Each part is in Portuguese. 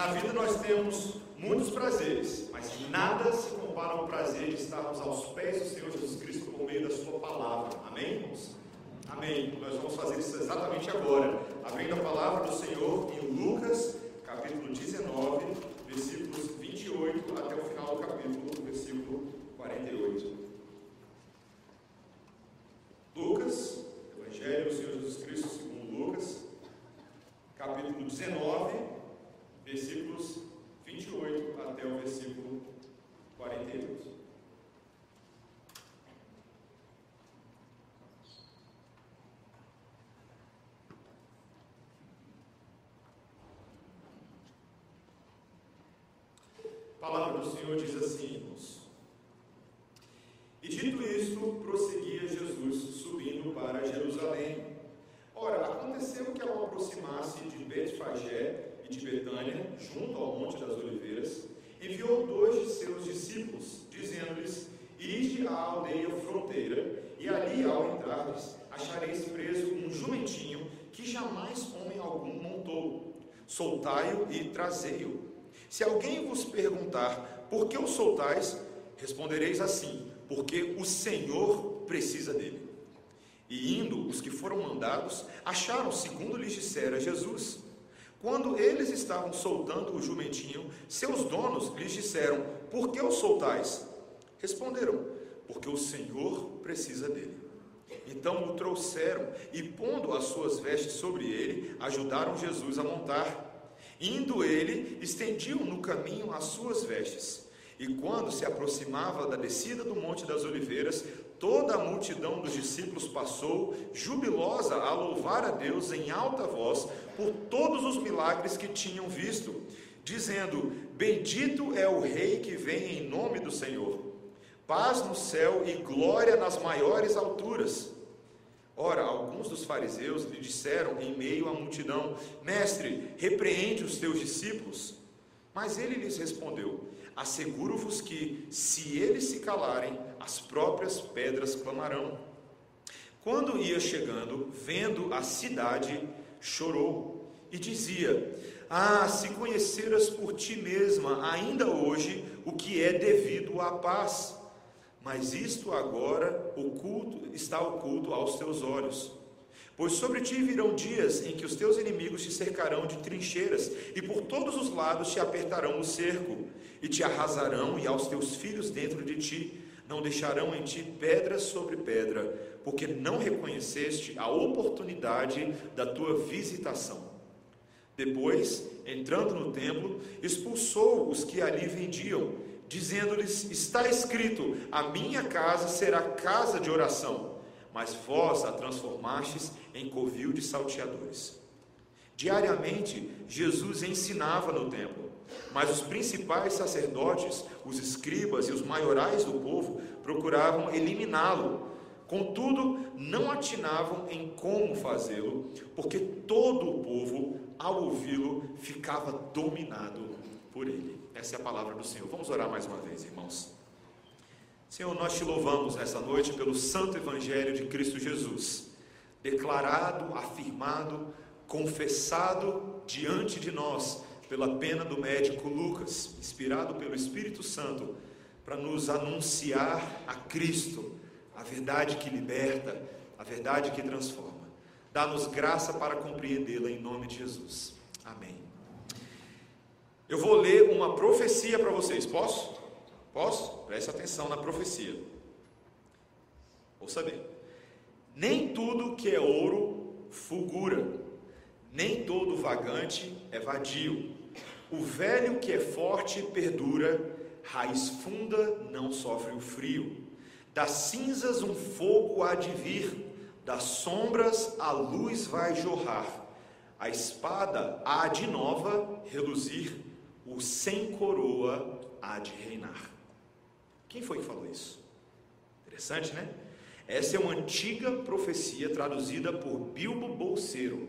Na vida nós temos muitos prazeres, mas nada se compara ao prazer de estarmos aos pés do Senhor Jesus Cristo por meio da Sua palavra. Amém, irmãos? Amém. Nós vamos fazer isso exatamente agora, abrindo a palavra do Senhor em Lucas, capítulo 19, versículos 28 até o final do capítulo, versículo 48. Lucas, Evangelho do Senhor Jesus Cristo segundo Lucas, capítulo 19, versículos 28 até o versículo 48. A palavra do Senhor diz assim, irmãos. E dito isto, prosseguia Jesus, subindo para Jerusalém. Ora, aconteceu que ao aproximar-se de Betfagé e de Betânia, junto ao Monte das Oliveiras, enviou dois de seus discípulos, dizendo-lhes: Ide à aldeia fronteira, e ali, ao entrardes, achareis preso um jumentinho que jamais homem algum montou. Soltai-o e trazei-o. Se alguém vos perguntar por que o soltais, respondereis assim: porque o Senhor precisa dele. E indo os que foram mandados, acharam, segundo lhes dissera Jesus. Quando eles estavam soltando o jumentinho, seus donos lhes disseram: Por que o soltais? Responderam: Porque o Senhor precisa dele. Então o trouxeram e, pondo as suas vestes sobre ele, ajudaram Jesus a montar. Indo ele, estendiam no caminho as suas vestes. E quando se aproximava da descida do Monte das Oliveiras, toda a multidão dos discípulos passou, jubilosa, a louvar a Deus em alta voz por todos os milagres que tinham visto, dizendo: Bendito é o Rei que vem em nome do Senhor. Paz no céu e glória nas maiores alturas. Ora, alguns dos fariseus lhe disseram em meio à multidão: Mestre, repreende os teus discípulos. Mas ele lhes respondeu: Asseguro-vos que, se eles se calarem, as próprias pedras clamarão. Quando ia chegando, vendo a cidade, chorou e dizia: Ah, se conheceras por ti mesma, ainda hoje, o que é devido à paz mas isto agora oculto está oculto aos teus olhos. Pois sobre ti virão dias em que os teus inimigos te cercarão de trincheiras, e por todos os lados te apertarão o cerco, e te arrasarão, e aos teus filhos dentro de ti, não deixarão em ti pedra sobre pedra, porque não reconheceste a oportunidade da tua visitação. Depois, entrando no templo, expulsou os que ali vendiam dizendo-lhes: Está escrito: A minha casa será casa de oração, mas vós a transformastes em covil de salteadores. Diariamente, Jesus ensinava no templo, mas os principais sacerdotes, os escribas e os maiorais do povo procuravam eliminá-lo. Contudo, não atinavam em como fazê-lo, porque todo o povo, ao ouvi-lo, ficava dominado por ele. Essa é a palavra do Senhor. Vamos orar mais uma vez, irmãos. Senhor, nós te louvamos nessa noite pelo santo evangelho de Cristo Jesus, declarado, afirmado, confessado diante de nós pela pena do médico Lucas, inspirado pelo Espírito Santo, para nos anunciar a Cristo, a verdade que liberta, a verdade que transforma. Dá-nos graça para compreendê-la em nome de Jesus. Amém. Eu vou ler uma profecia para vocês. Posso? Posso? Preste atenção na profecia. Vou saber. Nem tudo que é ouro fulgura, nem todo vagante é vadio. O velho que é forte perdura, raiz funda não sofre o frio. Das cinzas um fogo há de vir, das sombras a luz vai jorrar. A espada há de nova reluzir o sem coroa há de reinar. Quem foi que falou isso? Interessante, né? Essa é uma antiga profecia traduzida por Bilbo Bolseiro,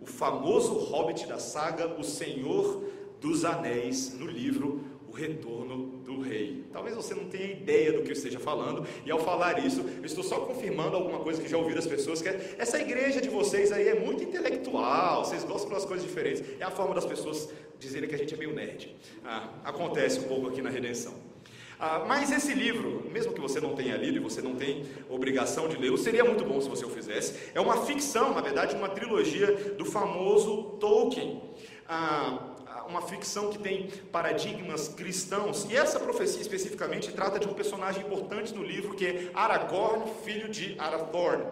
o famoso hobbit da saga O Senhor dos Anéis, no livro O retorno do rei. Talvez você não tenha ideia do que eu esteja falando, e ao falar isso, eu estou só confirmando alguma coisa que já ouviram as pessoas, que é, essa igreja de vocês aí é muito intelectual, vocês gostam das coisas diferentes. É a forma das pessoas dizerem que a gente é meio nerd. Ah, acontece um pouco aqui na redenção. Ah, mas esse livro, mesmo que você não tenha lido e você não tem obrigação de lê-lo, seria muito bom se você o fizesse. É uma ficção, na verdade, uma trilogia do famoso Tolkien. Ah, uma ficção que tem paradigmas cristãos, e essa profecia especificamente trata de um personagem importante no livro que é Aragorn, filho de Arathorn,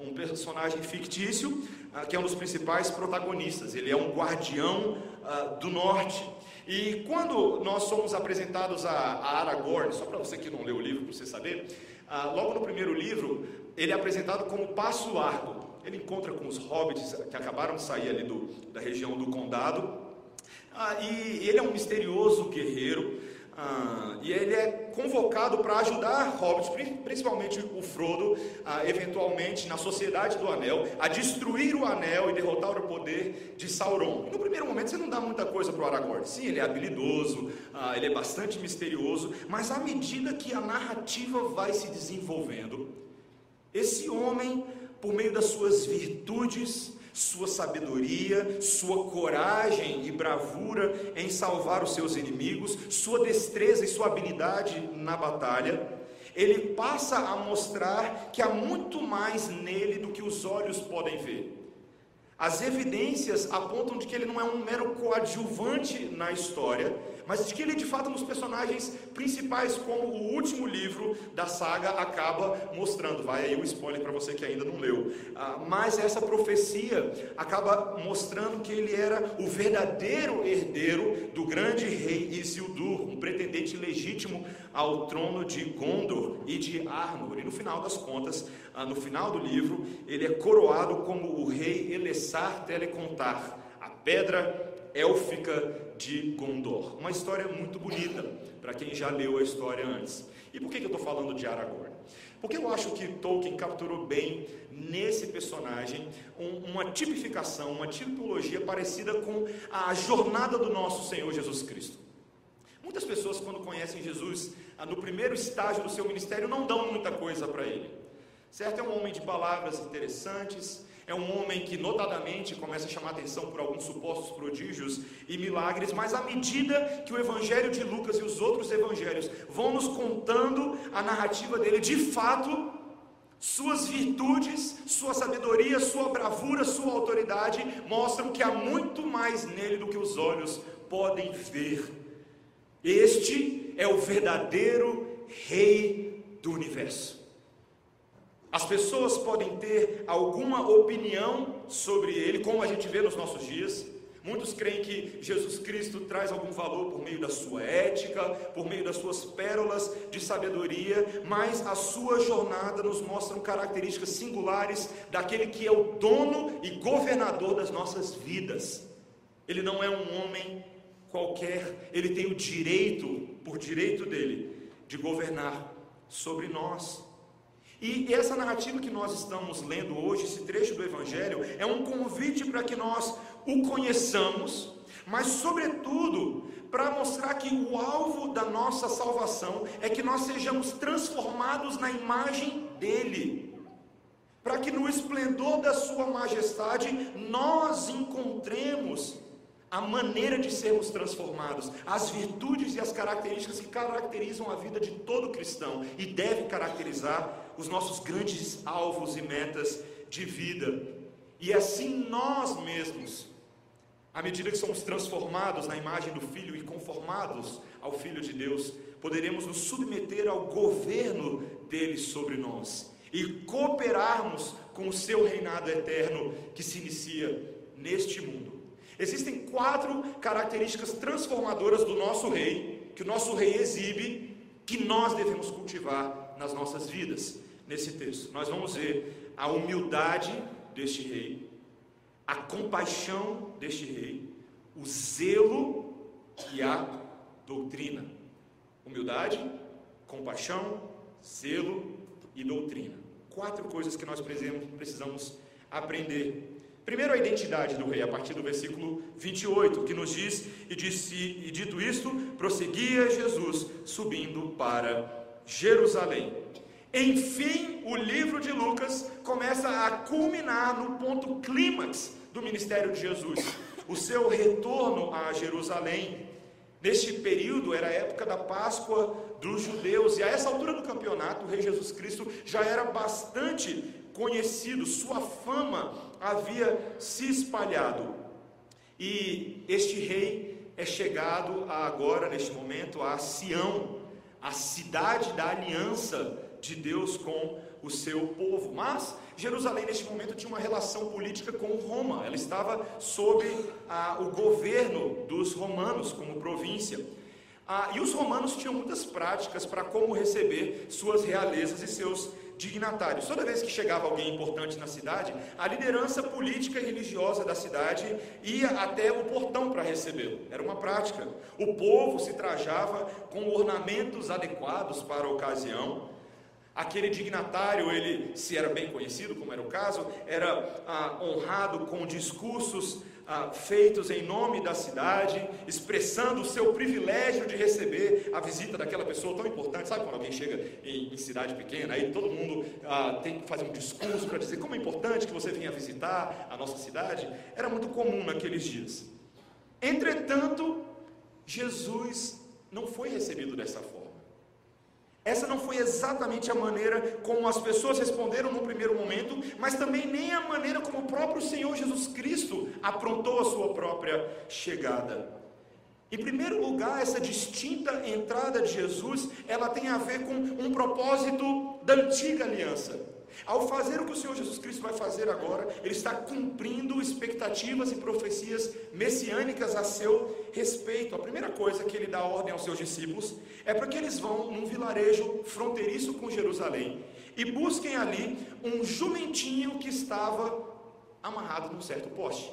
um personagem fictício ah, que é um dos principais protagonistas. Ele é um guardião ah, do norte. E quando nós somos apresentados a, Aragorn, só para você que não leu o livro, para você saber, ah, logo no primeiro livro, ele é apresentado como Passo Largo. Ele encontra com os hobbits que acabaram de sair ali do, da região do condado. Ah, e ele é um misterioso guerreiro. Ah, e ele é convocado para ajudar hobbits, principalmente o Frodo, eventualmente na Sociedade do Anel, a destruir o Anel e derrotar o poder de Sauron. E no primeiro momento você não dá muita coisa para o Aragorn. Sim, ele é habilidoso, ah, ele é bastante misterioso, mas à medida que a narrativa vai se desenvolvendo, esse homem, por meio das suas virtudes, sua sabedoria, sua coragem e bravura em salvar os seus inimigos, sua destreza e sua habilidade na batalha, ele passa a mostrar que há muito mais nele do que os olhos podem ver. As evidências apontam de que ele não é um mero coadjuvante na história, mas de que ele de fato é um dos personagens principais, como o último livro da saga acaba mostrando. Vai aí o spoiler para você que ainda não leu. Ah, mas essa profecia acaba mostrando que ele era o verdadeiro herdeiro do grande rei Isildur, um pretendente legítimo ao trono de Gondor e de Arnor. E no final das contas, ah, no final do livro, ele é coroado como o rei Elessar Telecontar, a pedra élfica de Gondor. Uma história muito bonita, para quem já leu a história antes. E por que, eu estou falando de Aragorn? Porque eu acho que Tolkien capturou bem nesse personagem um, uma tipificação, uma tipologia parecida com a jornada do nosso Senhor Jesus Cristo. Muitas pessoas, quando conhecem Jesus, ah, no primeiro estágio do seu ministério, não dão muita coisa para ele. Certo? É um homem de palavras interessantes, é um homem que, notadamente, começa a chamar atenção por alguns supostos prodígios e milagres, mas à medida que o Evangelho de Lucas e os outros evangelhos vão nos contando a narrativa dele, de fato, suas virtudes, sua sabedoria, sua bravura, sua autoridade mostram que há muito mais nele do que os olhos podem ver. Este é o verdadeiro Rei do universo. As pessoas podem ter alguma opinião sobre ele, como a gente vê nos nossos dias. Muitos creem que Jesus Cristo traz algum valor por meio da sua ética, por meio das suas pérolas de sabedoria, mas a sua jornada nos mostra características singulares daquele que é o dono e governador das nossas vidas. Ele não é um homem qualquer, ele tem o direito, por direito dele, de governar sobre nós. E essa narrativa que nós estamos lendo hoje, esse trecho do Evangelho, é um convite para que nós o conheçamos, mas, sobretudo, para mostrar que o alvo da nossa salvação é que nós sejamos transformados na imagem dEle, para que no esplendor da Sua majestade nós encontremos a maneira de sermos transformados, as virtudes e as características que caracterizam a vida de todo cristão e deve caracterizar os nossos grandes alvos e metas de vida. E assim nós mesmos, à medida que somos transformados na imagem do Filho e conformados ao Filho de Deus, poderemos nos submeter ao governo dele sobre nós e cooperarmos com o seu reinado eterno que se inicia neste mundo. Existem quatro características transformadoras do nosso rei, que o nosso rei exibe, que nós devemos cultivar nas nossas vidas nesse texto. Nós vamos ver a humildade deste rei, a compaixão deste rei, o zelo e a doutrina. Humildade, compaixão, zelo e doutrina. Quatro coisas que nós precisamos aprender Primeiro, a identidade do rei, a partir do versículo 28, que nos diz: E, disse, e dito isto, prosseguia Jesus subindo para Jerusalém. Enfim, o livro de Lucas começa a culminar no ponto clímax do ministério de Jesus, o seu retorno a Jerusalém. Neste período era a época da Páscoa dos judeus, e a essa altura do campeonato, o rei Jesus Cristo já era bastante conhecido, sua fama havia se espalhado. E este rei é chegado agora, neste momento, a Sião, a cidade da aliança de Deus com o seu povo. Mas Jerusalém, neste momento, tinha uma relação política com Roma, ela estava sob ah, o governo dos romanos como província. Ah, e os romanos tinham muitas práticas para como receber suas realezas e seus dignatários. Toda vez que chegava alguém importante na cidade, a liderança política e religiosa da cidade ia até o portão para recebê-lo. Era uma prática. O povo se trajava com ornamentos adequados para a ocasião. Aquele dignatário, ele, se era bem conhecido, como era o caso, era ah, honrado com discursos ah, feitos em nome da cidade, expressando o seu privilégio de receber a visita daquela pessoa tão importante. Sabe quando alguém chega em, em cidade pequena, aí todo mundo ah, tem que fazer um discurso para dizer como é importante que você venha visitar a nossa cidade? Era muito comum naqueles dias. Entretanto, Jesus não foi recebido dessa forma. Essa não foi exatamente a maneira como as pessoas responderam no primeiro momento, mas também nem a maneira como o próprio Senhor Jesus Cristo aprontou a sua própria chegada. Em primeiro lugar, essa distinta entrada de Jesus, ela tem a ver com um propósito da antiga aliança. Ao fazer o que o Senhor Jesus Cristo vai fazer agora, ele está cumprindo expectativas e profecias messiânicas a seu respeito. A primeira coisa que ele dá ordem aos seus discípulos é para que eles vão num vilarejo fronteiriço com Jerusalém e busquem ali um jumentinho que estava amarrado num certo poste.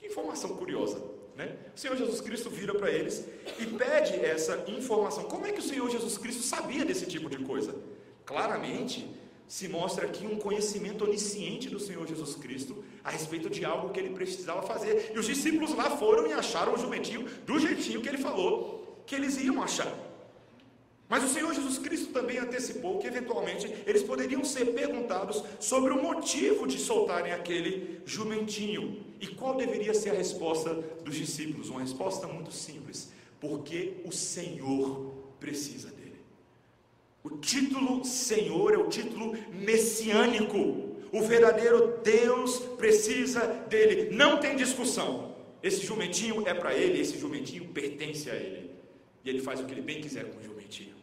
Que informação curiosa. Né? O Senhor Jesus Cristo vira para eles e pede essa informação. Como é que o Senhor Jesus Cristo sabia desse tipo de coisa? Claramente, se mostra aqui um conhecimento onisciente do Senhor Jesus Cristo a respeito de algo que ele precisava fazer. E os discípulos lá foram e acharam o jumentinho do jeitinho que ele falou que eles iam achar. Mas o Senhor Jesus Cristo também antecipou que eventualmente eles poderiam ser perguntados sobre o motivo de soltarem aquele jumentinho. E qual deveria ser a resposta dos discípulos? Uma resposta muito simples: porque o Senhor precisa dele. O título Senhor é o título messiânico. O verdadeiro Deus precisa dele. Não tem discussão. Esse jumentinho é para ele, esse jumentinho pertence a ele. E ele faz o que ele bem quiser com o jumentinho.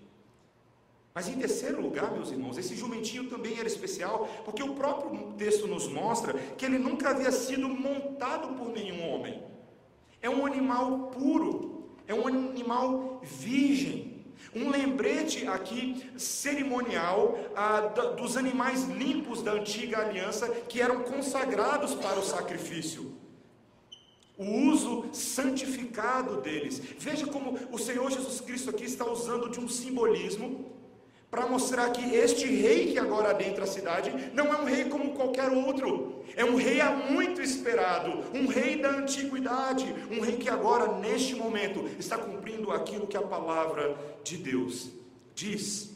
Mas em terceiro lugar, meus irmãos, esse jumentinho também era especial, porque o próprio texto nos mostra que ele nunca havia sido montado por nenhum homem. É um animal puro, é um animal virgem. Um lembrete aqui cerimonial ah, dos animais limpos da antiga aliança que eram consagrados para o sacrifício. O uso santificado deles. Veja como o Senhor Jesus Cristo aqui está usando de um simbolismo para mostrar que este rei que agora adentra a cidade não é um rei como qualquer outro, é um rei há muito esperado, um rei da antiguidade, um rei que agora, neste momento, está cumprindo aquilo que a palavra de Deus diz.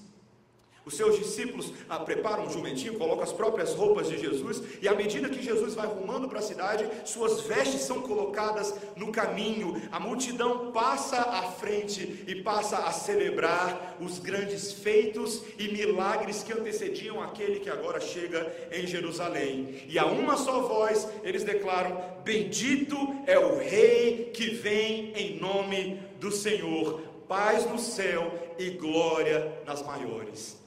Os seus discípulos ah, preparam um jumentinho, colocam as próprias roupas de Jesus, e à medida que Jesus vai rumando para a cidade, suas vestes são colocadas no caminho, a multidão passa à frente e passa a celebrar os grandes feitos e milagres que antecediam aquele que agora chega em Jerusalém. E a uma só voz eles declaram: Bendito é o Rei que vem em nome do Senhor, paz no céu e glória nas maiores.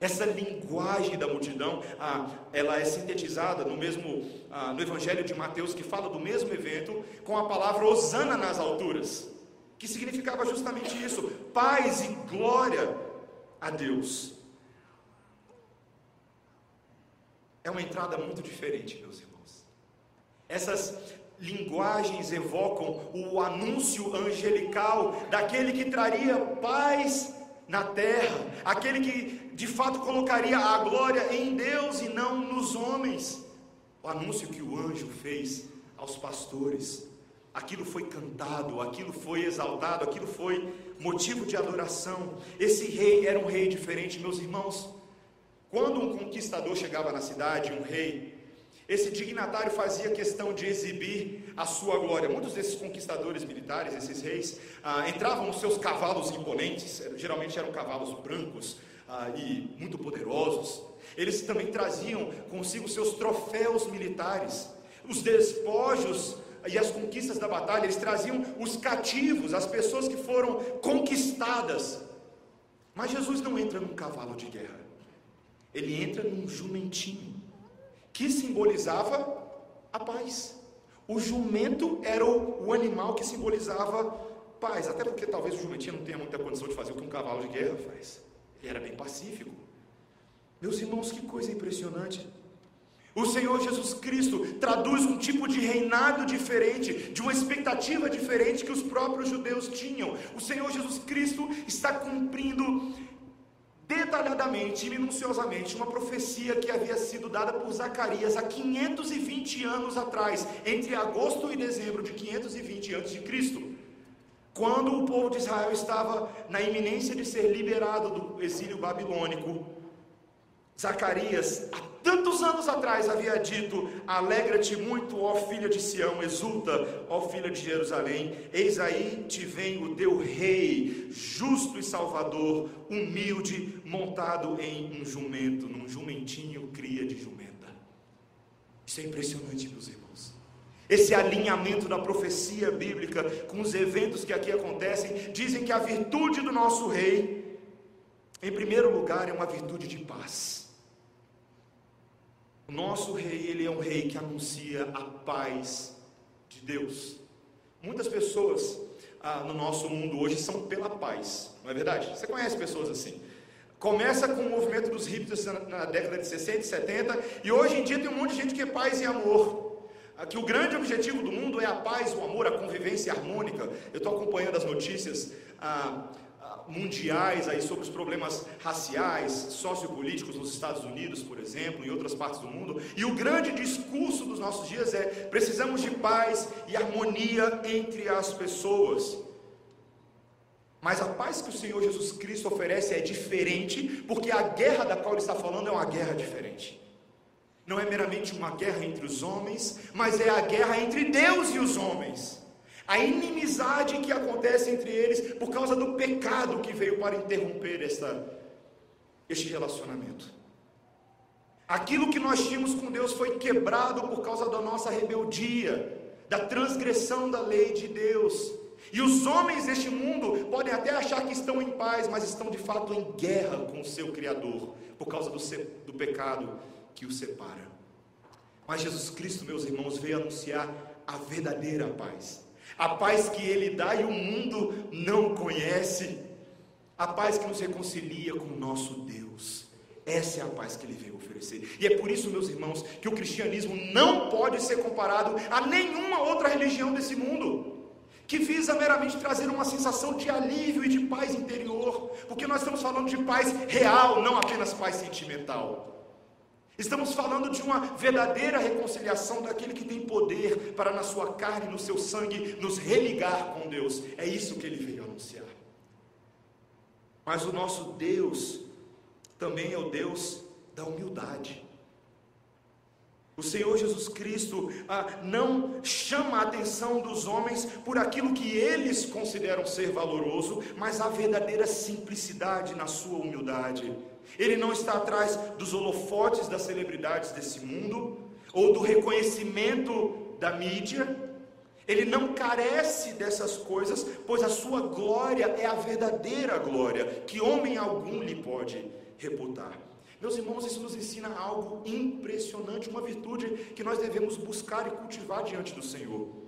Essa linguagem da multidão, ah, ela é sintetizada no mesmo ah, no Evangelho de Mateus que fala do mesmo evento com a palavra Osana nas alturas, que significava justamente isso: paz e glória a Deus. É uma entrada muito diferente, meus irmãos. Essas linguagens evocam o anúncio angelical daquele que traria paz na terra, aquele que de fato colocaria a glória em Deus e não nos homens. o anúncio que o anjo fez aos pastores, aquilo foi cantado, aquilo foi exaltado, aquilo foi motivo de adoração. Esse rei era um rei diferente, meus irmãos. Quando um conquistador chegava na cidade, um rei, esse dignatário fazia questão de exibir a sua glória. Muitos desses conquistadores militares, esses reis, ah, entravam nos seus cavalos imponentes, geralmente eram cavalos brancos ah, e muito poderosos. Eles também traziam consigo seus troféus militares, os despojos e as conquistas da batalha. Eles traziam os cativos, as pessoas que foram conquistadas. Mas Jesus não entra num cavalo de guerra, ele entra num jumentinho que simbolizava a paz. O jumento era o, o, animal que simbolizava paz, até porque talvez o jumentinho não tenha muita condição de fazer o que um cavalo de guerra faz. Ele era bem pacífico. Meus irmãos, que coisa impressionante. O Senhor Jesus Cristo traduz um tipo de reinado diferente, de uma expectativa diferente que os próprios judeus tinham. O Senhor Jesus Cristo está cumprindo detalhadamente e minuciosamente uma profecia que havia sido dada por Zacarias há 520 anos atrás, entre agosto e dezembro de 520 a.C., quando o povo de Israel estava na iminência de ser liberado do exílio babilônico. Zacarias, há tantos anos atrás, havia dito: Alegra-te muito, ó filha de Sião, exulta, ó filha de Jerusalém, eis aí te vem o teu rei, justo e salvador, humilde, montado em um jumento, num jumentinho cria de jumenta. Isso é impressionante, meus irmãos. Esse alinhamento da profecia bíblica com os eventos que aqui acontecem, dizem que a virtude do nosso rei, em primeiro lugar, é uma virtude de paz. O nosso rei, ele é um rei que anuncia a paz de Deus. Muitas pessoas ah, no nosso mundo hoje são pela paz, não é verdade? Você conhece pessoas assim? Começa com o movimento dos hippies na, década de 60 e 70, e hoje em dia tem um monte de gente que é paz e amor. Ah, que o grande objetivo do mundo é a paz, o amor, a convivência harmônica. Eu estou acompanhando as notícias. Ah, mundiais aí sobre os problemas raciais, sociopolíticos nos Estados Unidos, por exemplo, e outras partes do mundo. E o grande discurso dos nossos dias é: precisamos de paz e harmonia entre as pessoas. Mas a paz que o Senhor Jesus Cristo oferece é diferente, porque a guerra da qual ele está falando é uma guerra diferente. Não é meramente uma guerra entre os homens, mas é a guerra entre Deus e os homens a inimizade que acontece entre eles por causa do pecado que veio para interromper esta, este relacionamento. Aquilo que nós tínhamos com Deus foi quebrado por causa da nossa rebeldia, da transgressão da lei de Deus. E os homens deste mundo podem até achar que estão em paz, mas estão de fato em guerra com o seu Criador, por causa do, do pecado que os separa. Mas Jesus Cristo, meus irmãos, veio anunciar a verdadeira paz a paz que Ele dá e o mundo não conhece, a paz que nos reconcilia com o nosso Deus. Essa é a paz que Ele veio oferecer. E é por isso, meus irmãos, que o cristianismo não pode ser comparado a nenhuma outra religião desse mundo que visa meramente trazer uma sensação de alívio e de paz interior, porque nós estamos falando de paz real, não apenas paz sentimental. Estamos falando de uma verdadeira reconciliação daquele que tem poder para, na sua carne no seu sangue, nos religar com Deus. É isso que ele veio anunciar. Mas o nosso Deus também é o Deus da humildade. O Senhor Jesus Cristo ah, não chama a atenção dos homens por aquilo que eles consideram ser valoroso, mas a verdadeira simplicidade na sua humildade. Ele não está atrás dos holofotes das celebridades desse mundo ou do reconhecimento da mídia. Ele não carece dessas coisas, pois a sua glória é a verdadeira glória, que homem algum lhe pode reputar. Meus irmãos, isso nos ensina algo impressionante, uma virtude que nós devemos buscar e cultivar diante do Senhor.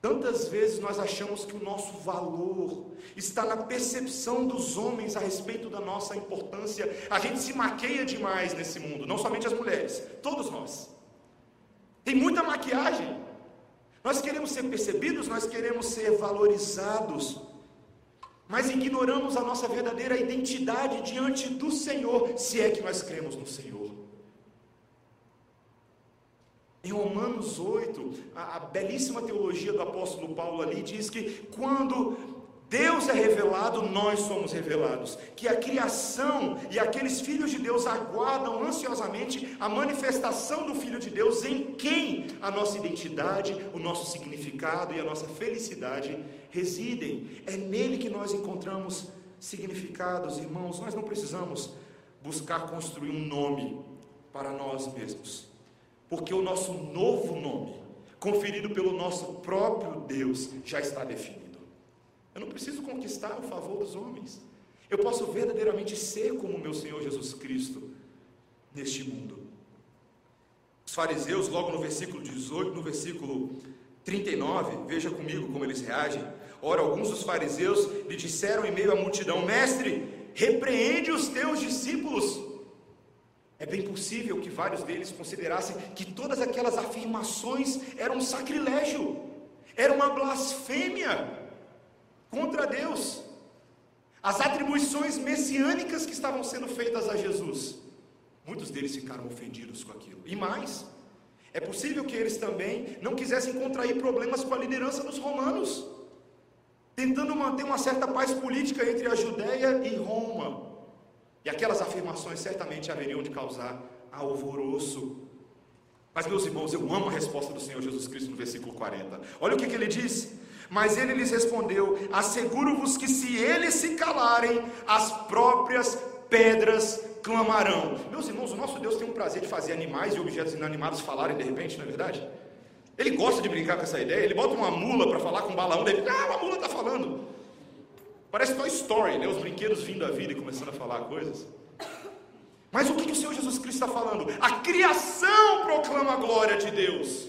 Tantas vezes nós achamos que o nosso valor está na percepção dos homens a respeito da nossa importância. A gente se maqueia demais nesse mundo, não somente as mulheres, todos nós. Tem muita maquiagem. Nós queremos ser percebidos, nós queremos ser valorizados, mas ignoramos a nossa verdadeira identidade diante do Senhor, se é que nós cremos no Senhor. Em Romanos 8, a, a belíssima teologia do apóstolo Paulo ali diz que quando Deus é revelado, nós somos revelados. Que a criação e aqueles filhos de Deus aguardam ansiosamente a manifestação do Filho de Deus, em quem a nossa identidade, o nosso significado e a nossa felicidade residem. É nele que nós encontramos significados, irmãos. Nós não precisamos buscar construir um nome para nós mesmos, porque o nosso novo nome, conferido pelo nosso próprio Deus, já está definido. Eu não preciso conquistar o favor dos homens. Eu posso verdadeiramente ser como meu Senhor Jesus Cristo neste mundo. Os fariseus, logo no versículo 18, no versículo 39, veja comigo como eles reagem. Ora, alguns dos fariseus lhe disseram em meio à multidão: Mestre, repreende os teus discípulos. É bem possível que vários deles considerassem que todas aquelas afirmações eram um sacrilégio, era uma blasfêmia contra Deus. As atribuições messiânicas que estavam sendo feitas a Jesus. Muitos deles ficaram ofendidos com aquilo. E mais, é possível que eles também não quisessem contrair problemas com a liderança dos romanos, tentando manter uma certa paz política entre a Judéia e Roma. E aquelas afirmações certamente haveriam de causar alvoroço. Mas, meus irmãos, eu amo a resposta do Senhor Jesus Cristo no versículo 40. Olha o que, que ele diz: mas ele lhes respondeu: Asseguro-vos que se eles se calarem, as próprias pedras clamarão. Meus irmãos, o nosso Deus tem um prazer de fazer animais e objetos inanimados falarem de repente, não é verdade? Ele gosta de brincar com essa ideia. Ele bota uma mula para falar com balão dele. Ah, uma mula está falando. Parece Toy Story, né? Os brinquedos vindo à vida e começando a falar coisas. Mas o que, que o Senhor Jesus Cristo está falando? A criação proclama a glória de Deus.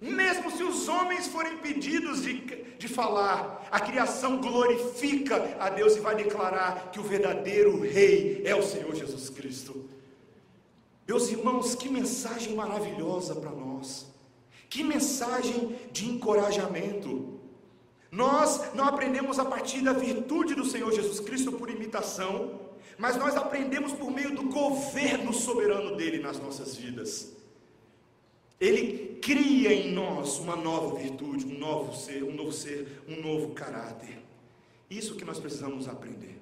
Mesmo se os homens forem pedidos de, de falar, a criação glorifica a Deus e vai declarar que o verdadeiro Rei é o Senhor Jesus Cristo. Meus irmãos, que mensagem maravilhosa para nós, que mensagem de encorajamento. Nós não aprendemos a partir da virtude do Senhor Jesus Cristo por imitação, mas nós aprendemos por meio do governo soberano dele nas nossas vidas. Ele cria em nós uma nova virtude, um novo ser, um novo ser, um novo caráter. Isso que nós precisamos aprender.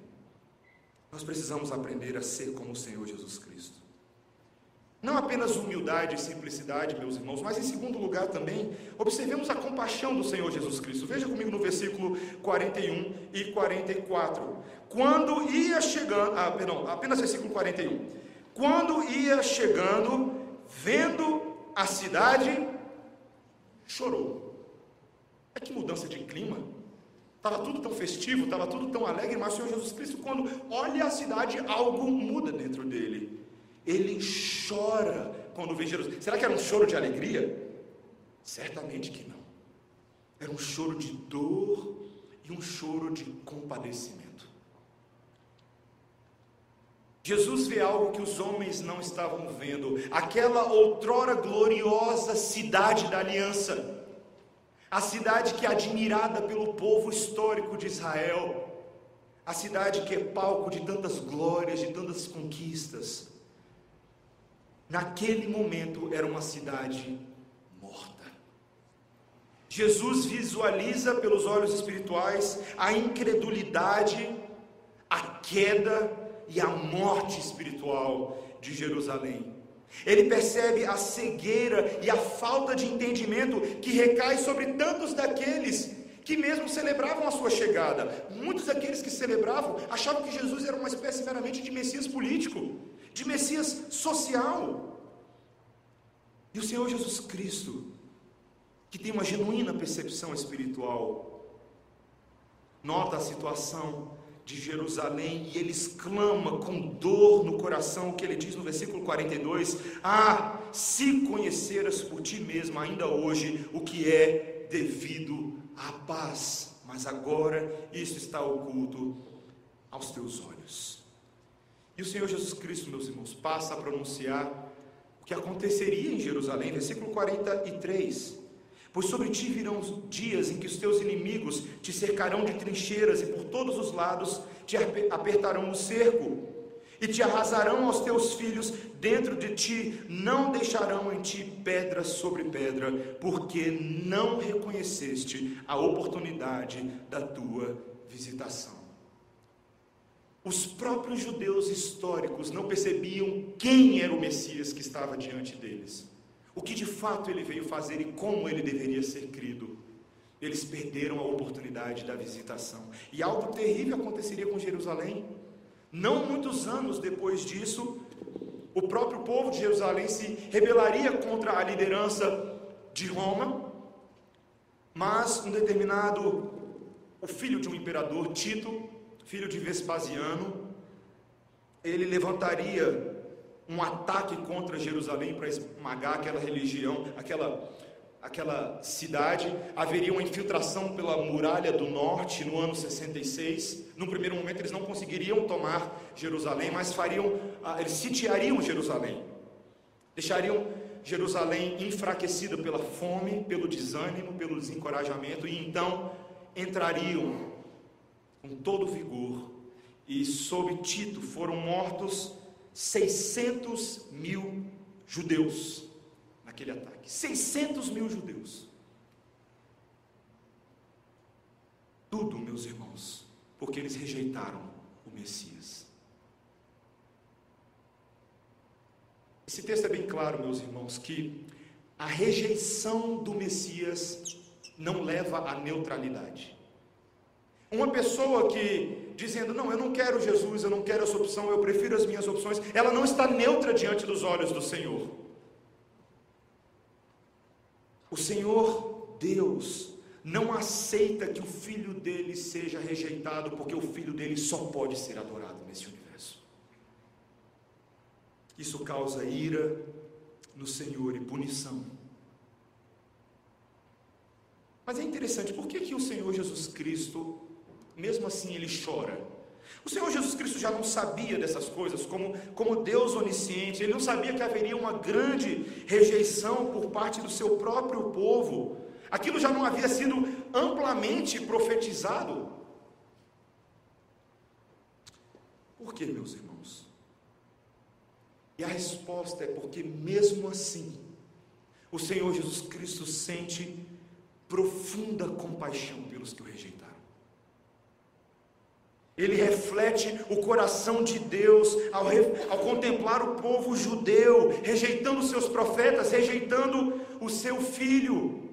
Nós precisamos aprender a ser como o Senhor Jesus Cristo. Não apenas humildade e simplicidade, meus irmãos, mas em segundo lugar também, observemos a compaixão do Senhor Jesus Cristo. Veja comigo no versículo 41 e 44. Quando ia chegando, ah, perdão, apenas versículo 41. Quando ia chegando, vendo a cidade chorou. É que mudança de clima. Estava tudo tão festivo, estava tudo tão alegre, mas o Senhor Jesus Cristo, quando olha a cidade, algo muda dentro dele. Ele chora quando vê Jerusalém. Será que era um choro de alegria? Certamente que não. Era um choro de dor e um choro de compadecimento. Jesus vê algo que os homens não estavam vendo, aquela outrora gloriosa cidade da aliança, a cidade que é admirada pelo povo histórico de Israel, a cidade que é palco de tantas glórias, de tantas conquistas. Naquele momento era uma cidade morta. Jesus visualiza pelos olhos espirituais a incredulidade, a queda, e a morte espiritual de Jerusalém. Ele percebe a cegueira e a falta de entendimento que recai sobre tantos daqueles que mesmo celebravam a sua chegada. Muitos daqueles que celebravam achavam que Jesus era uma espécie meramente de Messias político, de Messias social. E o Senhor Jesus Cristo, que tem uma genuína percepção espiritual, nota a situação de Jerusalém e ele exclama com dor no coração o que ele diz no versículo 42: Ah, se conheceras por ti mesmo ainda hoje o que é devido à paz, mas agora isso está oculto aos teus olhos. E o Senhor Jesus Cristo, meus irmãos, passa a pronunciar o que aconteceria em Jerusalém, versículo 43. Pois sobre ti virão dias em que os teus inimigos te cercarão de trincheiras e por todos os lados te apertarão o cerco. e te arrasarão aos teus filhos dentro de ti, não deixarão em ti pedra sobre pedra, porque não reconheceste a oportunidade da tua visitação. Os próprios judeus históricos não percebiam quem era o Messias que estava diante deles, o que de fato ele veio fazer e como ele deveria ser crido. Eles perderam a oportunidade da visitação, e algo terrível aconteceria com Jerusalém. Não muitos anos depois disso, o próprio povo de Jerusalém se rebelaria contra a liderança de Roma, mas um determinado, o filho de um imperador, Tito, filho de Vespasiano, ele levantaria um ataque contra Jerusalém para esmagar aquela religião, aquela aquela cidade, haveria uma infiltração pela muralha do norte no ano 66. No primeiro momento eles não conseguiriam tomar Jerusalém, mas fariam, ah, eles sitiariam Jerusalém. Deixariam Jerusalém enfraquecida pela fome, pelo desânimo, pelo desencorajamento e então entrariam com todo vigor e sob Tito foram mortos 600 mil judeus naquele ataque. 600 mil judeus. Tudo, meus irmãos, porque eles rejeitaram o Messias. Esse texto é bem claro, meus irmãos, que a rejeição do Messias não leva à neutralidade. Uma pessoa que dizendo, não, eu não quero Jesus, eu não quero essa opção, eu prefiro as minhas opções, ela não está neutra diante dos olhos do Senhor. O Senhor Deus não aceita que o filho dele seja rejeitado, porque o filho dele só pode ser adorado nesse universo. Isso causa ira no Senhor e punição. Mas é interessante, por que, que o Senhor Jesus Cristo, mesmo assim, ele chora? O Senhor Jesus Cristo já não sabia dessas coisas, como, como Deus onisciente, ele não sabia que haveria uma grande rejeição por parte do seu próprio povo, aquilo já não havia sido amplamente profetizado. Por que, meus irmãos? E a resposta é porque, mesmo assim, o Senhor Jesus Cristo sente profunda compaixão pelos que o rejeitaram. Ele reflete o coração de Deus ao, ao, contemplar o povo judeu, rejeitando seus profetas, rejeitando o seu filho.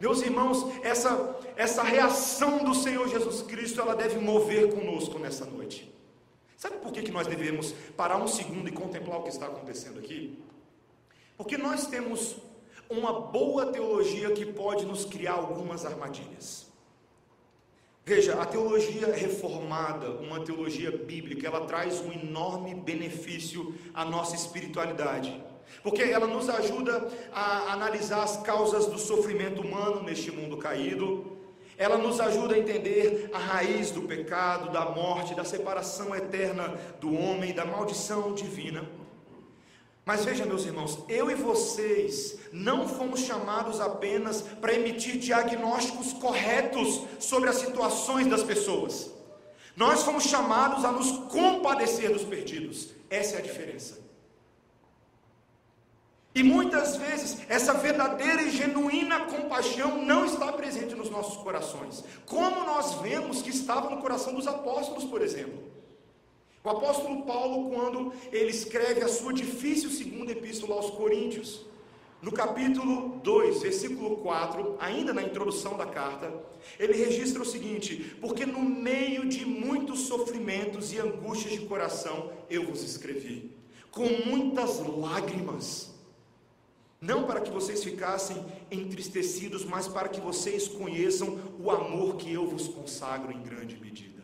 Meus irmãos, essa, essa reação do Senhor Jesus Cristo, ela deve mover conosco nessa noite. Sabe por que, que nós devemos parar um segundo e contemplar o que está acontecendo aqui? Porque nós temos uma boa teologia que pode nos criar algumas armadilhas. Veja, a teologia reformada, uma teologia bíblica, ela traz um enorme benefício à nossa espiritualidade. Porque ela nos ajuda a analisar as causas do sofrimento humano neste mundo caído. Ela nos ajuda a entender a raiz do pecado, da morte, da separação eterna do homem, da maldição divina. Mas veja, meus irmãos, eu e vocês não fomos chamados apenas para emitir diagnósticos corretos sobre as situações das pessoas. Nós fomos chamados a nos compadecer dos perdidos. Essa é a diferença. E muitas vezes essa verdadeira e genuína compaixão não está presente nos nossos corações, como nós vemos que estava no coração dos apóstolos, por exemplo. O apóstolo Paulo, quando ele escreve a sua difícil segunda epístola aos Coríntios, no capítulo 2, versículo 4, ainda na introdução da carta, ele registra o seguinte: Porque no meio de muitos sofrimentos e angústias de coração eu vos escrevi, com muitas lágrimas, não para que vocês ficassem entristecidos, mas para que vocês conheçam o amor que eu vos consagro em grande medida.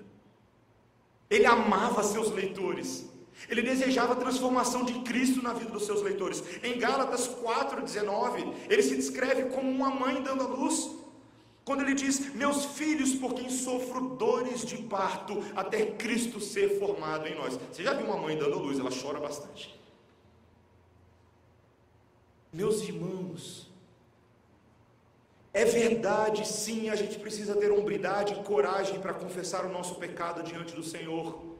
Ele amava seus leitores. Ele desejava a transformação de Cristo na vida dos seus leitores. Em Gálatas 4,19, ele se descreve como uma mãe dando a luz. Quando ele diz: Meus filhos, por quem sofro dores de parto, até Cristo ser formado em nós. Você já viu uma mãe dando luz? Ela chora bastante. Meus irmãos, é verdade, sim, a gente precisa ter hombridade e coragem para confessar o nosso pecado diante do Senhor.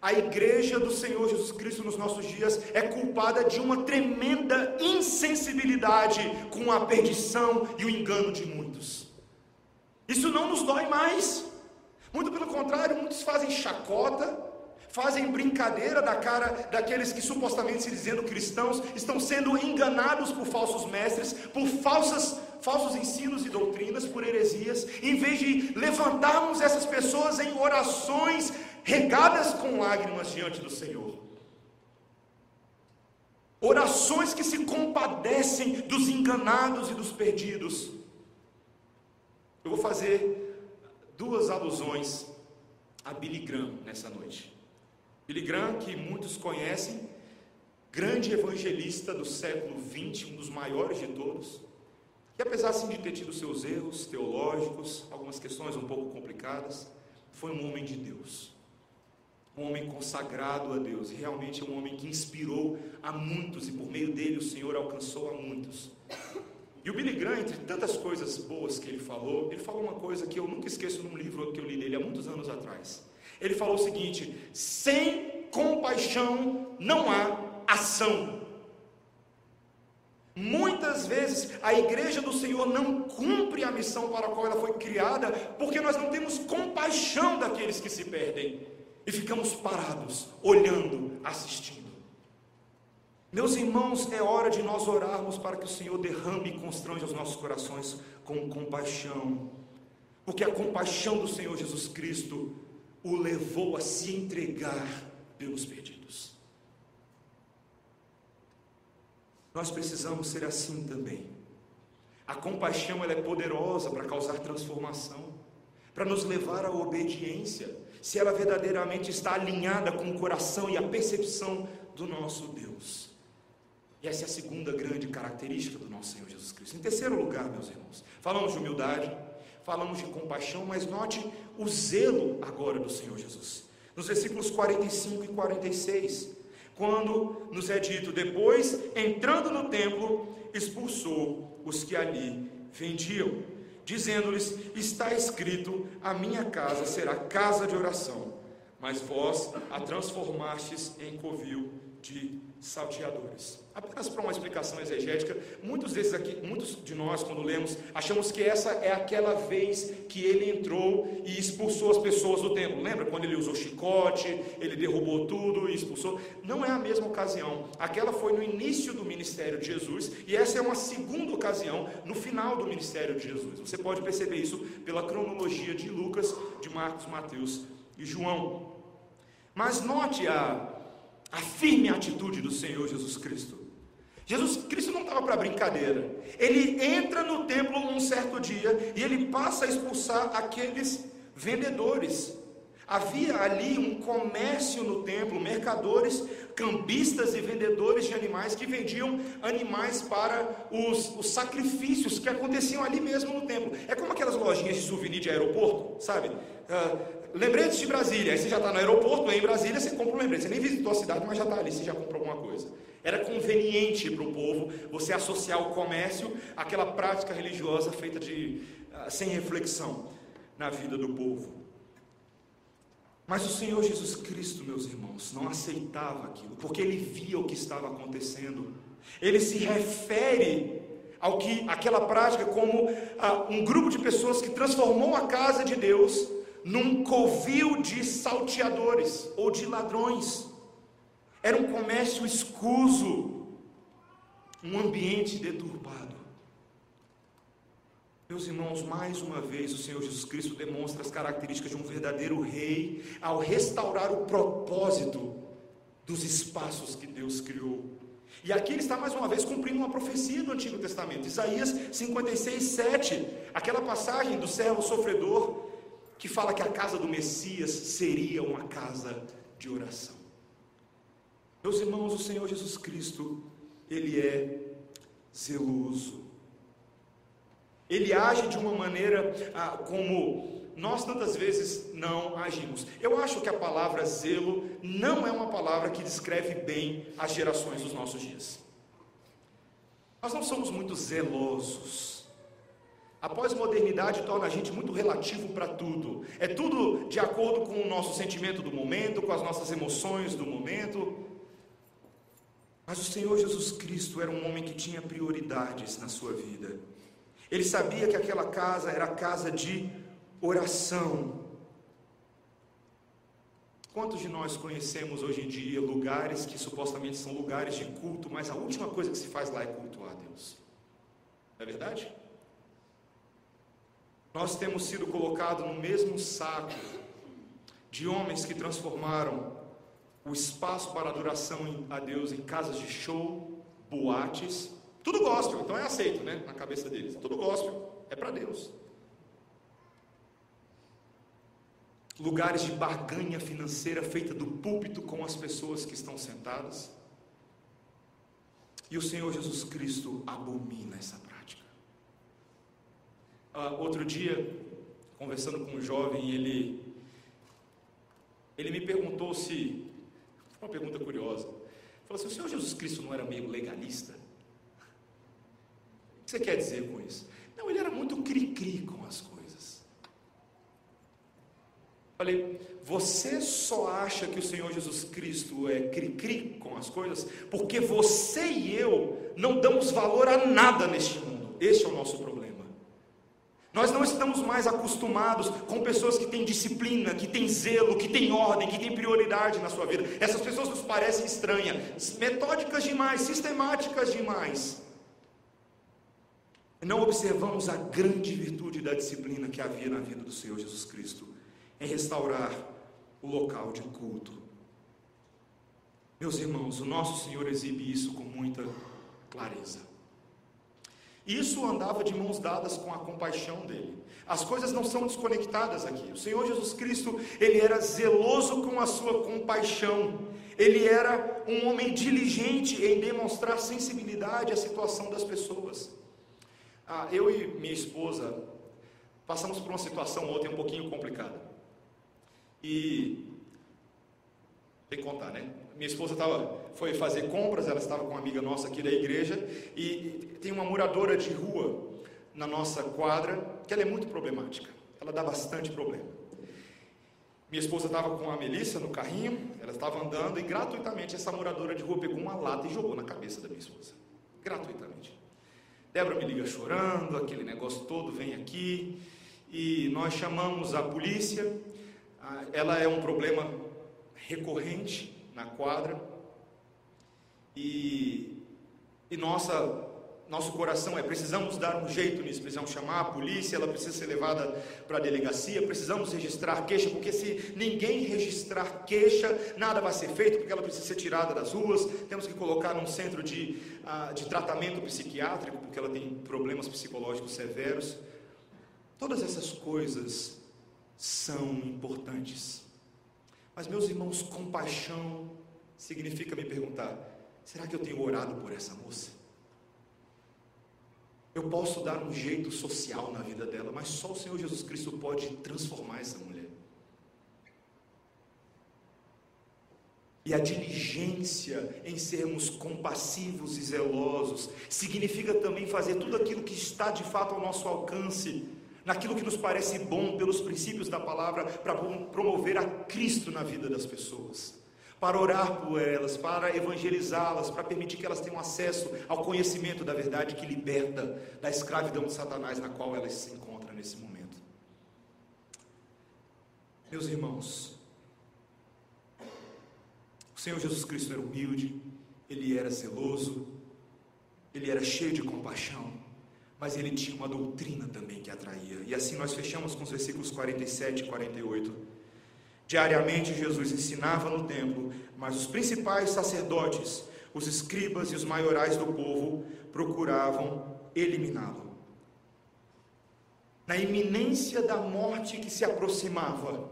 a igreja do Senhor Jesus Cristo nos nossos dias é culpada de uma tremenda insensibilidade com a perdição e o engano de muitos. Isso não nos dói mais. Muito pelo contrário, muitos fazem chacota, fazem brincadeira da cara daqueles que supostamente se dizendo cristãos estão sendo enganados por falsos mestres, por falsas, falsos ensinos e doutrinas, por heresias, em vez de levantarmos essas pessoas em orações regadas com lágrimas diante do Senhor. Orações que se compadecem dos enganados e dos perdidos. Eu vou fazer duas alusões a Billy Graham nessa noite. Billy Graham, que muitos conhecem, grande evangelista do século XX, um dos maiores de todos, e apesar assim de ter tido seus erros teológicos, algumas questões um pouco complicadas, foi um homem de Deus um homem consagrado a Deus, e realmente é um homem que inspirou a muitos, e por meio dele o Senhor alcançou a muitos. E o Billy Graham, entre tantas coisas boas que ele falou, ele falou uma coisa que eu nunca esqueço num livro que eu li dele há muitos anos atrás. Ele falou o seguinte: sem compaixão não há ação. Muitas vezes a igreja do Senhor não cumpre a missão para a qual ela foi criada, porque nós não temos compaixão daqueles que se perdem e ficamos parados, olhando, assistindo. Meus irmãos, é hora de nós orarmos para que o Senhor derrame e constrange os nossos corações com compaixão, porque a compaixão do Senhor Jesus Cristo o levou a se entregar pelos perdidos. Nós precisamos ser assim também. A compaixão ela é poderosa para causar transformação, para nos levar à obediência se ela verdadeiramente está alinhada com o coração e a percepção do nosso Deus. E essa é a segunda grande característica do nosso Senhor Jesus Cristo. Em terceiro lugar, meus irmãos, falamos de humildade, falamos de compaixão, mas note o zelo agora do Senhor Jesus. Nos versículos 45 e 46, quando nos é dito: depois, entrando no templo, expulsou os que ali vendiam dizendo-lhes: Está escrito: A minha casa será casa de oração, mas vós a transformastes em covil de salteadores. Apenas para uma explicação exegética, muitos desses aqui, muitos de nós, quando lemos, achamos que essa é aquela vez que ele entrou e expulsou as pessoas do templo. Lembra quando ele usou chicote, ele derrubou tudo e expulsou? Não é a mesma ocasião. Aquela foi no início do ministério de Jesus e essa é uma segunda ocasião no final do ministério de Jesus. Você pode perceber isso pela cronologia de Lucas, de Marcos, Mateus e João. Mas note a a firme atitude do Senhor Jesus Cristo. Jesus Cristo não estava para brincadeira. Ele entra no templo um certo dia e ele passa a expulsar aqueles vendedores. Havia ali um comércio no templo, mercadores, cambistas e vendedores de animais que vendiam animais para os, os, sacrifícios que aconteciam ali mesmo no templo. É como aquelas lojinhas de souvenir de aeroporto, sabe? Uh, lembretes de Brasília, aí você já está no aeroporto, em Brasília, você compra um lembrete. Você nem visitou a cidade, mas já está ali, você já comprou alguma coisa. Era conveniente para o povo você associar o comércio àquela prática religiosa feita de, uh, sem reflexão na vida do povo. Mas o Senhor Jesus Cristo, meus irmãos, não aceitava aquilo, porque ele via o que estava acontecendo. Ele se refere ao que aquela prática como ah, um grupo de pessoas que transformou a casa de Deus num covil de salteadores ou de ladrões. Era um comércio escuso, um ambiente deturbado. Meus irmãos, mais uma vez o Senhor Jesus Cristo demonstra as características de um verdadeiro rei ao restaurar o propósito dos espaços que Deus criou. E aqui ele está mais uma vez cumprindo uma profecia do Antigo Testamento, Isaías 56, 7, aquela passagem do servo sofredor, que fala que a casa do Messias seria uma casa de oração. Meus irmãos, o Senhor Jesus Cristo, ele é zeloso ele age de uma maneira ah, como nós tantas vezes não agimos. Eu acho que a palavra zelo não é uma palavra que descreve bem as gerações dos nossos dias. Nós não somos muito zelosos. A pós-modernidade torna a gente muito relativo para tudo. É tudo de acordo com o nosso sentimento do momento, com as nossas emoções do momento. Mas o Senhor Jesus Cristo era um homem que tinha prioridades na sua vida. Ele sabia que aquela casa era casa de oração. Quantos de nós conhecemos hoje em dia lugares que supostamente são lugares de culto, mas a última coisa que se faz lá é cultuar a Deus? Não é verdade? Nós temos sido colocados no mesmo saco de homens que transformaram o espaço para adoração a Deus em casas de show, boates, tudo gospel, então é aceito, né? Na cabeça deles, tudo gospel, é para Deus. Lugares de barganha financeira feita do púlpito com as pessoas que estão sentadas. E o Senhor Jesus Cristo abomina essa Uh, outro dia, conversando com um jovem, ele, ele me perguntou se. Uma pergunta curiosa. Falou assim: o Senhor Jesus Cristo não era meio legalista? O que você quer dizer com isso? Não, ele era muito cri-cri com as coisas. Falei, você só acha que o Senhor Jesus Cristo é cri-cri com as coisas porque você e eu não damos valor a nada neste mundo. Este é o nosso problema. Nós não estamos mais acostumados com pessoas que têm disciplina, que têm zelo, que têm ordem, que têm prioridade na sua vida. Essas pessoas nos parecem estranhas, metódicas demais, sistemáticas demais. Não observamos a grande virtude da disciplina que havia na vida do Senhor Jesus Cristo em restaurar o local de culto. Meus irmãos, o nosso Senhor exibe isso com muita clareza. Isso andava de mãos dadas com a compaixão dele. As coisas não são desconectadas aqui. O Senhor Jesus Cristo, ele era zeloso com a sua compaixão. Ele era um homem diligente em demonstrar sensibilidade à situação das pessoas. Ah, eu e minha esposa passamos por uma situação ontem um pouquinho complicada. E tem que contar, né? Minha esposa tava, foi fazer compras, ela estava com uma amiga nossa aqui da igreja, e tem uma moradora de rua na nossa quadra, que ela é muito problemática, ela dá bastante problema. Minha esposa estava com a Melissa no carrinho, ela estava andando, e gratuitamente essa moradora de rua pegou uma lata e jogou na cabeça da minha esposa. Gratuitamente. Débora me liga chorando, aquele negócio todo vem aqui, e nós chamamos a polícia. Ah, ela é um problema recorrente na quadra. E, e nossa, nosso coração é: precisamos dar um jeito nisso, precisamos chamar a polícia, ela precisa ser levada para a delegacia, precisamos registrar queixa, porque se ninguém registrar queixa, nada vai ser feito, porque ela precisa ser tirada das ruas. Temos que colocar num centro de, uh, de tratamento psiquiátrico, porque ela tem problemas psicológicos severos. Todas essas coisas são importantes. Mas, meus irmãos, compaixão significa me perguntar: será que eu tenho orado por essa moça? Eu posso dar um jeito social na vida dela, mas só o Senhor Jesus Cristo pode transformar essa mulher. E a diligência em sermos compassivos e zelosos significa também fazer tudo aquilo que está de fato ao nosso alcance naquilo que nos parece bom pelos princípios da palavra, para promover a Cristo na vida das pessoas, para orar por elas, para evangelizá-las, para permitir que elas tenham acesso ao conhecimento da verdade que liberta da escravidão de Satanás na qual elas se encontram nesse momento. Meus irmãos, o Senhor Jesus Cristo era humilde, ele era zeloso, ele era cheio de compaixão mas ele tinha uma doutrina também que atraía. E assim nós fechamos com os versículos 47 e 48. Diariamente Jesus ensinava no templo, mas os principais sacerdotes, os escribas e os maiorais do povo procuravam eliminá-lo. Na iminência da morte que se aproximava,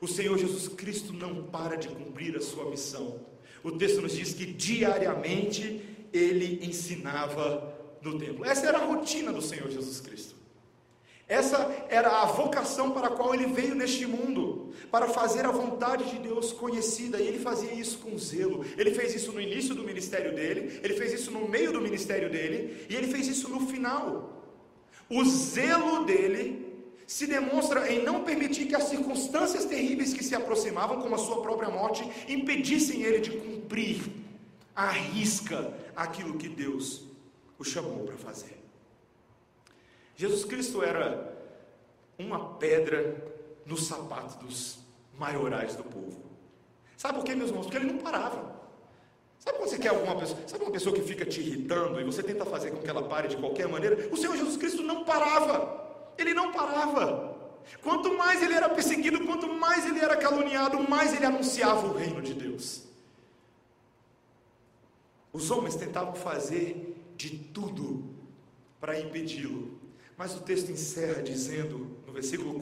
o Senhor Jesus Cristo não para de cumprir a sua missão. O texto nos diz que diariamente ele ensinava no templo. Essa era a rotina do Senhor Jesus Cristo. Essa era a vocação para a qual ele veio neste mundo, para fazer a vontade de Deus conhecida, e ele fazia isso com zelo. Ele fez isso no início do ministério dele, ele fez isso no meio do ministério dele, e ele fez isso no final. O zelo dele se demonstra em não permitir que as circunstâncias terríveis que se aproximavam, como a sua própria morte, impedissem ele de cumprir à risca aquilo que Deus o chamou para fazer. Jesus Cristo era uma pedra no sapato dos maiorais do povo. Sabe por quê, meus irmãos? Porque ele não parava. Sabe quando você quer alguma pessoa, sabe uma pessoa que fica te irritando e você tenta fazer com que ela pare de qualquer maneira? O Senhor Jesus Cristo não parava. Ele não parava. Quanto mais ele era perseguido, quanto mais ele era caluniado, mais ele anunciava o reino de Deus. Os homens tentavam fazer de tudo para impedi-lo. Mas o texto encerra dizendo, no versículo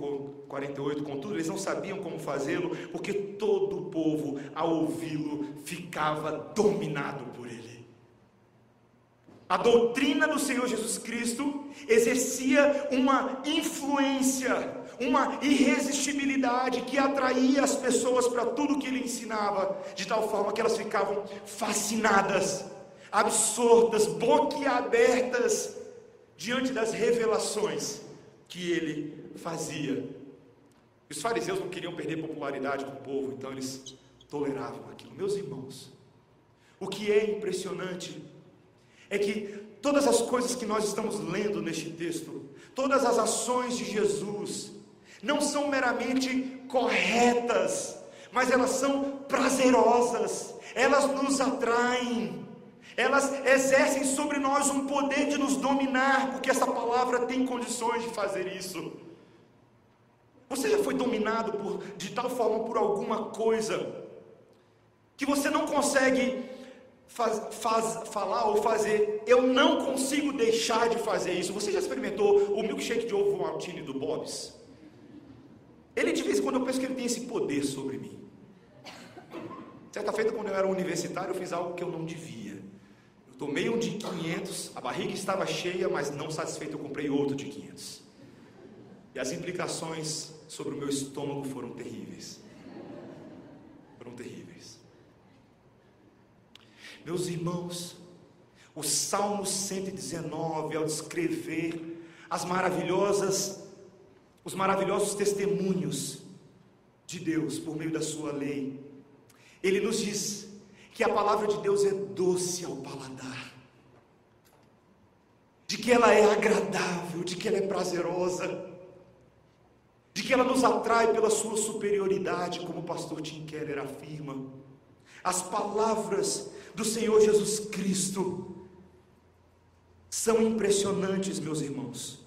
48, contudo, eles não sabiam como fazê-lo, porque todo o povo, ao ouvi-lo, ficava dominado por ele. A doutrina do Senhor Jesus Cristo exercia uma influência, uma irresistibilidade que atraía as pessoas para tudo que ele ensinava, de tal forma que elas ficavam fascinadas, absortas, boquiabertas diante das revelações que ele fazia. Os fariseus não queriam perder popularidade com o povo, então eles toleravam aquilo. Meus irmãos, o que é impressionante é que todas as coisas que nós estamos lendo neste texto, todas as ações de Jesus, não são meramente corretas, mas elas são prazerosas, elas nos atraem, elas exercem sobre nós um poder de nos dominar, porque essa palavra tem condições de fazer isso. Você já foi dominado por, de tal forma por alguma coisa que você não consegue faz, faz, falar ou fazer, eu não consigo deixar de fazer isso. Você já experimentou o milkshake de ovo maltine do Bob's? Ele de vez em quando eu penso que ele tem esse poder sobre mim. Certa feita, quando eu era universitário, eu fiz algo que eu não devia. Eu tomei um de 500, a barriga estava cheia, mas não satisfeito, eu comprei outro de 500. E as implicações sobre o meu estômago foram terríveis. Foram terríveis. Meus irmãos, o Salmo 119, ao descrever as maravilhosas, os maravilhosos testemunhos de Deus por meio da sua lei, ele nos diz que a palavra de Deus é doce ao paladar, de que ela é agradável, de que ela é prazerosa, que ela nos atrai pela sua superioridade, como o pastor Tim Keller afirma. As palavras do Senhor Jesus Cristo são impressionantes, meus irmãos.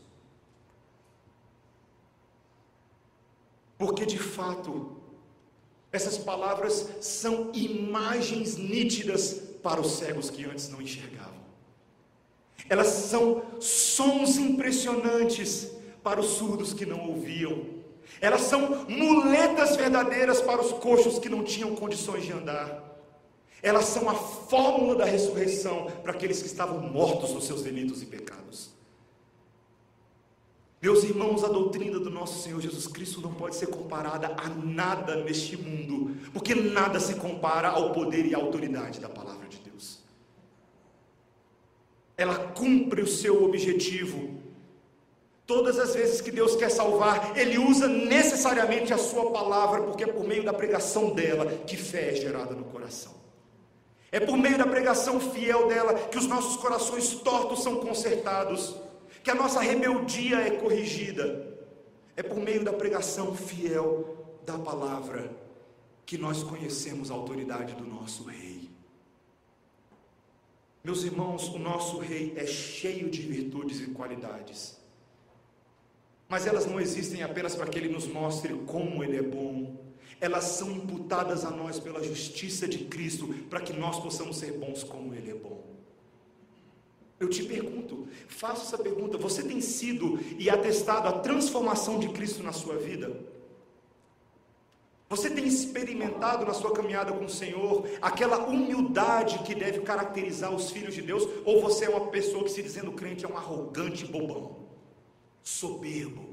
Porque de fato, essas palavras são imagens nítidas para os cegos que antes não enxergavam. Elas são sons impressionantes para os surdos que não ouviam. Elas são muletas verdadeiras para os coxos que não tinham condições de andar. Elas são a fórmula da ressurreição para aqueles que estavam mortos nos seus delitos e pecados. Meus irmãos, a doutrina do nosso Senhor Jesus Cristo não pode ser comparada a nada neste mundo, porque nada se compara ao poder e à autoridade da palavra de Deus. Ela cumpre o seu objetivo. Todas as vezes que Deus quer salvar, Ele usa necessariamente a Sua palavra, porque é por meio da pregação dela que fé é gerada no coração. É por meio da pregação fiel dela que os nossos corações tortos são consertados, que a nossa rebeldia é corrigida. É por meio da pregação fiel da palavra que nós conhecemos a autoridade do nosso rei. Meus irmãos, o nosso rei é cheio de virtudes e qualidades. Mas elas não existem apenas para que ele nos mostre como ele é bom, elas são imputadas a nós pela justiça de Cristo, para que nós possamos ser bons como Ele é bom. Eu te pergunto, faço essa pergunta: você tem sido e atestado a transformação de Cristo na sua vida? Você tem experimentado na sua caminhada com o Senhor aquela humildade que deve caracterizar os filhos de Deus? Ou você é uma pessoa que, se dizendo crente, é um arrogante bobão, soberbo,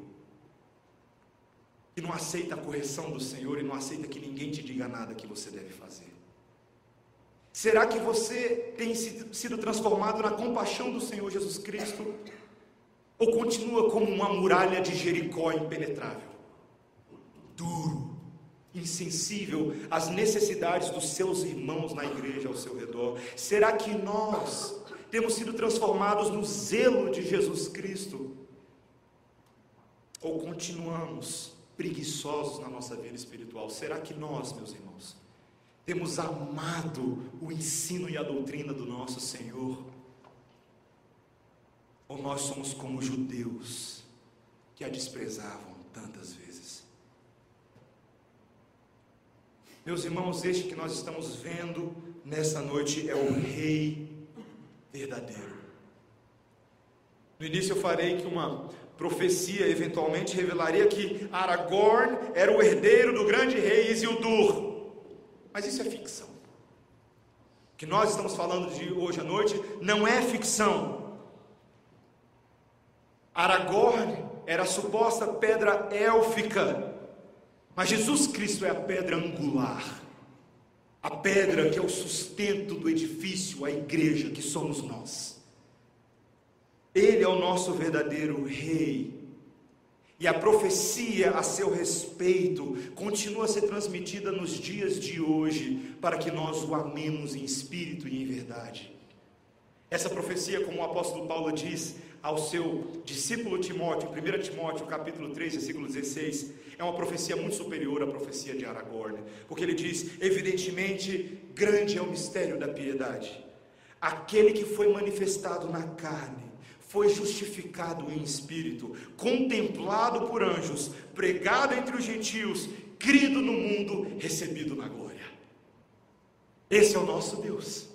que não aceita a correção do Senhor e não aceita que ninguém te diga nada que você deve fazer? Será que você tem sido transformado na compaixão do Senhor Jesus Cristo? Ou continua como uma muralha de Jericó impenetrável? Duro, insensível às necessidades dos seus irmãos na igreja ao seu redor? Será que nós temos sido transformados no zelo de Jesus Cristo? Ou continuamos preguiçosos na nossa vida espiritual? Será que nós, meus irmãos, temos amado o ensino e a doutrina do nosso Senhor? Ou nós somos como judeus que a desprezavam tantas vezes? Meus irmãos, este que nós estamos vendo nessa noite é o Rei verdadeiro. No início eu farei que uma profecia eventualmente revelaria que Aragorn era o herdeiro do grande rei Isildur. Mas isso é ficção. O que nós estamos falando de hoje à noite não é ficção. Aragorn era a suposta pedra élfica, mas Jesus Cristo é a pedra angular, a pedra que é o sustento do edifício, a igreja que somos nós. Ele é o nosso verdadeiro rei. E a profecia a seu respeito continua a ser transmitida nos dias de hoje, para que nós o amemos em espírito e em verdade. Essa profecia, como o apóstolo Paulo diz ao seu discípulo Timóteo, 1 Timóteo, capítulo 3, versículo 16, é uma profecia muito superior à profecia de Aragorn, porque ele diz: evidentemente, grande é o mistério da piedade. Aquele que foi manifestado na carne foi justificado em espírito, contemplado por anjos, pregado entre os gentios, crido no mundo, recebido na glória. Esse é o nosso Deus,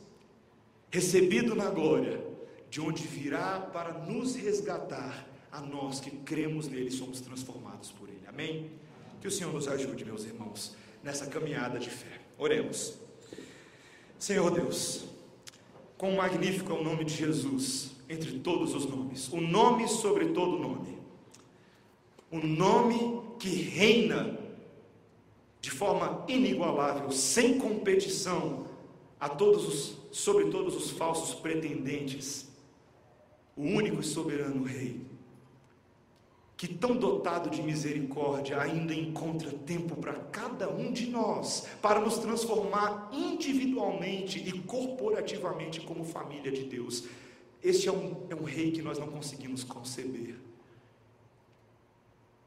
recebido na glória, de onde virá para nos resgatar a nós que cremos nele somos transformados por ele. Amém? Que o Senhor nos ajude, meus irmãos, nessa caminhada de fé. Oremos. Senhor Deus, quão magnífico é o nome de Jesus entre todos os nomes, o nome sobre todo nome, o nome que reina de forma inigualável, sem competição, a todos os, sobre todos os falsos pretendentes, o único e soberano Rei, que tão dotado de misericórdia ainda encontra tempo para cada um de nós, para nos transformar individualmente e corporativamente como família de Deus. Este é um, é um rei que nós não conseguimos conceber.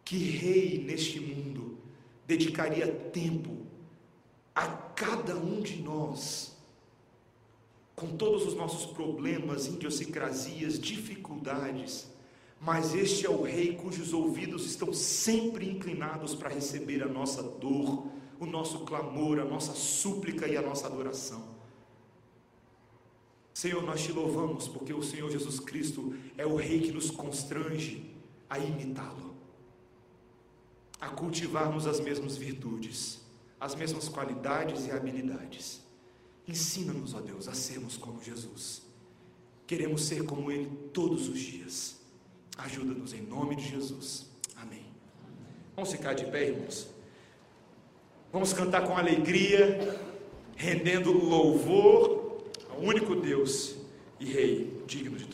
Que rei neste mundo dedicaria tempo a cada um de nós, com todos os nossos problemas, idiosincrasias, dificuldades, mas este é o rei cujos ouvidos estão sempre inclinados para receber a nossa dor, o nosso clamor, a nossa súplica e a nossa adoração. Senhor, nós te louvamos porque o Senhor Jesus Cristo é o Rei que nos constrange a imitá-lo, a cultivarmos as mesmas virtudes, as mesmas qualidades e habilidades. Ensina-nos, ó Deus, a sermos como Jesus. Queremos ser como Ele todos os dias. Ajuda-nos em nome de Jesus. Amém. Vamos ficar de pé, irmãos. Vamos cantar com alegria, rendendo louvor único Deus e Rei digno de.